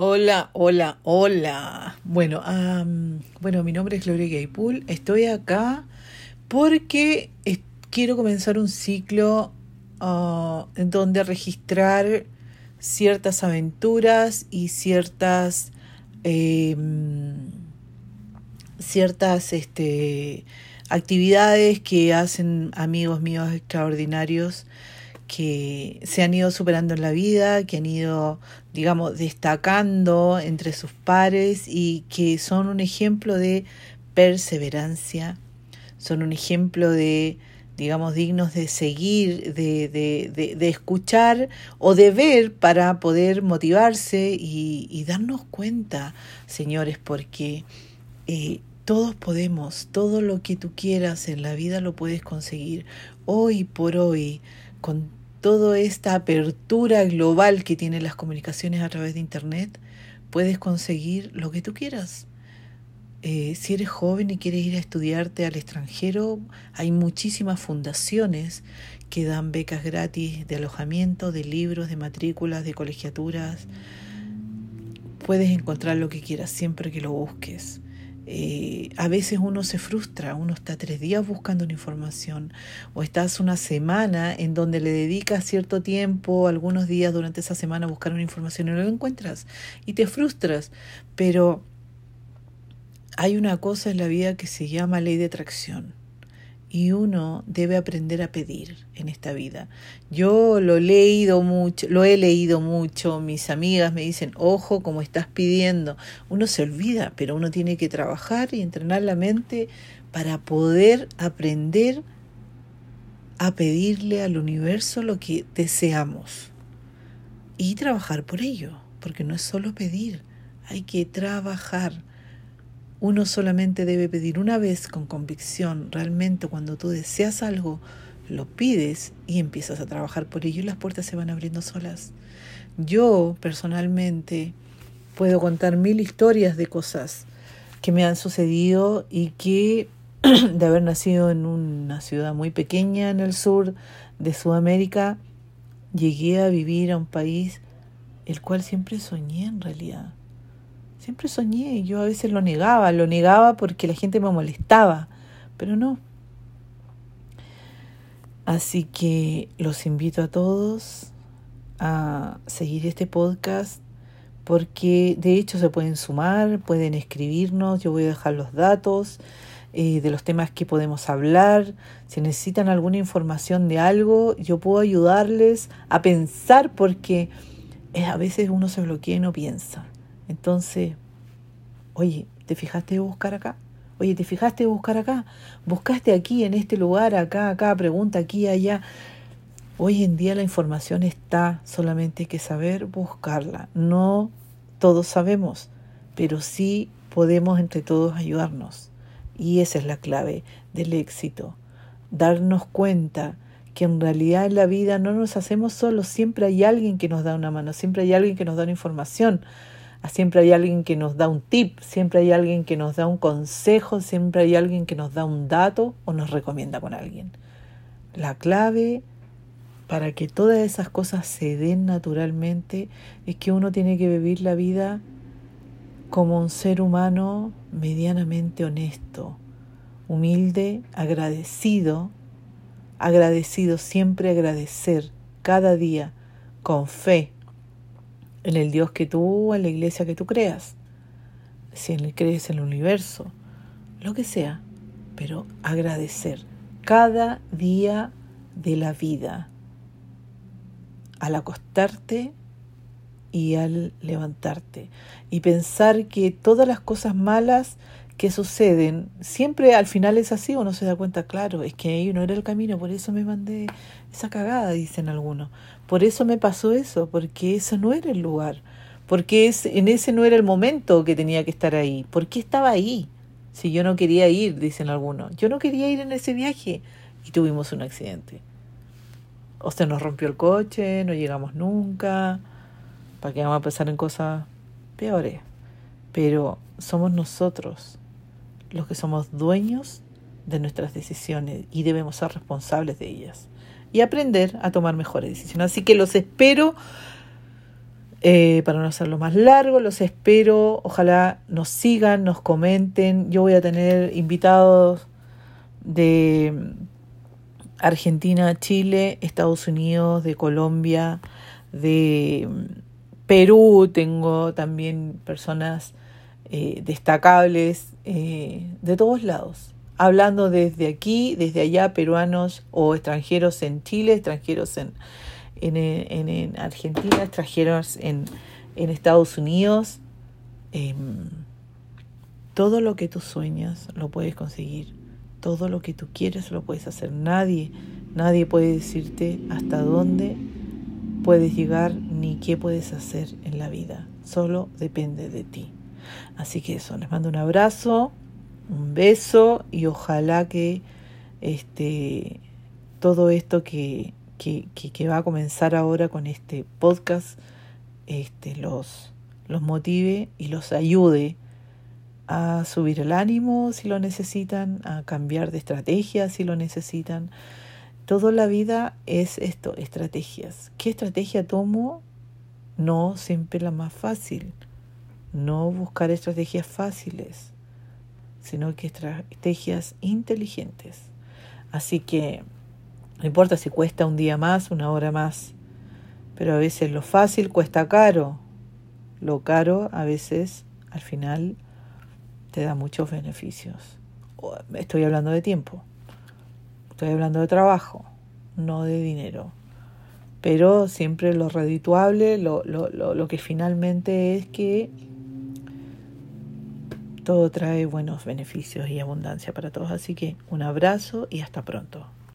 Hola, hola, hola. Bueno, bueno, mi nombre es Gloria Gaypool. Estoy acá porque quiero comenzar un ciclo uh, en donde registrar ciertas aventuras y ciertas em, ciertas este, actividades que hacen amigos míos extraordinarios que se han ido superando en la vida, que han ido, digamos, destacando entre sus pares y que son un ejemplo de perseverancia, son un ejemplo de, digamos, dignos de seguir, de, de, de, escuchar o de ver para poder motivarse y, darnos cuenta, señores, porque eh, todos podemos, todo lo que tú quieras en la vida lo puedes conseguir. Hoy por hoy, con toda esta apertura global que tienen las comunicaciones a través de Internet, puedes conseguir lo que tú quieras. Eh, si eres joven y quieres ir a estudiarte al extranjero, hay muchísimas fundaciones que dan becas gratis de alojamiento, de libros, de matrículas, de colegiaturas. Puedes encontrar lo que quieras siempre que lo busques. Eh, a veces uno se frustra, uno está tres días buscando una información o estás una semana en donde le dedicas cierto tiempo, algunos días durante esa semana a buscar una información y no lo encuentras y te frustras, pero hay una cosa en la vida que se llama ley de atracción y uno debe aprender a pedir en esta vida. Yo lo he leído mucho, lo he leído mucho, mis amigas me dicen, "Ojo, como estás pidiendo." Uno se olvida, pero uno tiene que trabajar y entrenar la mente para poder aprender a pedirle al universo lo que deseamos y trabajar por ello, porque no es solo pedir, hay que trabajar. Uno solamente debe pedir una vez con convicción. Realmente cuando tú deseas algo, lo pides y empiezas a trabajar por ello y las puertas se van abriendo solas. Yo personalmente puedo contar mil historias de cosas que me han sucedido y que de haber nacido en una ciudad muy pequeña en el sur de Sudamérica, llegué a vivir a un país el cual siempre soñé en realidad. Siempre soñé, yo a veces lo negaba, lo negaba porque la gente me molestaba, pero no. Así que los invito a todos a seguir este podcast porque de hecho se pueden sumar, pueden escribirnos, yo voy a dejar los datos eh, de los temas que podemos hablar, si necesitan alguna información de algo, yo puedo ayudarles a pensar porque eh, a veces uno se bloquea y no piensa. Entonces, oye, ¿te fijaste de buscar acá? Oye, ¿te fijaste de buscar acá? ¿Buscaste aquí, en este lugar, acá, acá, pregunta aquí, allá? Hoy en día la información está, solamente hay que saber buscarla. No todos sabemos, pero sí podemos entre todos ayudarnos. Y esa es la clave del éxito. Darnos cuenta que en realidad en la vida no nos hacemos solos, siempre hay alguien que nos da una mano, siempre hay alguien que nos da una información siempre hay alguien que nos da un tip, siempre hay alguien que nos da un consejo, siempre hay alguien que nos da un dato o nos recomienda con alguien. La clave para que todas esas cosas se den naturalmente es que uno tiene que vivir la vida como un ser humano medianamente honesto, humilde, agradecido, agradecido, siempre agradecer cada día con fe, en el Dios que tú, en la iglesia que tú creas, si crees en el universo, lo que sea, pero agradecer cada día de la vida, al acostarte y al levantarte, y pensar que todas las cosas malas que suceden, siempre al final es así, uno se da cuenta, claro, es que ahí no era el camino, por eso me mandé esa cagada, dicen algunos, por eso me pasó eso, porque eso no era el lugar, porque es, en ese no era el momento que tenía que estar ahí, ¿por qué estaba ahí? Si yo no quería ir, dicen algunos, yo no quería ir en ese viaje y tuvimos un accidente. O se nos rompió el coche, no llegamos nunca, para que vamos a pensar en cosas peores. Pero somos nosotros los que somos dueños de nuestras decisiones y debemos ser responsables de ellas y aprender a tomar mejores decisiones. Así que los espero Eh, para no hacerlo más largo, los espero. Ojalá nos sigan, nos comenten. Yo voy a tener invitados de Argentina, Chile, Estados Unidos, de Colombia, de Perú. Tengo también personas eh, destacables eh, de todos lados. Hablando desde aquí, desde allá, peruanos o extranjeros en Chile, extranjeros en, en, Argentina, extranjeros en, en Estados Unidos. Em, todo lo que tú sueñas lo puedes conseguir. Todo lo que tú quieres lo puedes hacer. Nadie, nadie puede decirte hasta dónde puedes llegar ni qué puedes hacer en la vida. Solo depende de ti. Así que eso, les mando un abrazo, un beso y ojalá que este todo esto que, que, que, va a comenzar ahora con este podcast este, los, los motive y los ayude a subir el ánimo si lo necesitan, a cambiar de estrategia si lo necesitan. Toda la vida es esto, estrategias. ¿Qué estrategia tomo? No siempre la más fácil. No buscar estrategias fáciles, sino que estrategias inteligentes. Así que no importa si cuesta un día más, una hora más, pero a veces lo fácil cuesta caro. Lo caro a veces al final te da muchos beneficios. Estoy hablando de tiempo, estoy hablando de trabajo, no de dinero. Pero siempre lo redituable, lo, lo, lo, lo que finalmente es que todo trae buenos beneficios y abundancia para todos. Así que un abrazo y hasta pronto.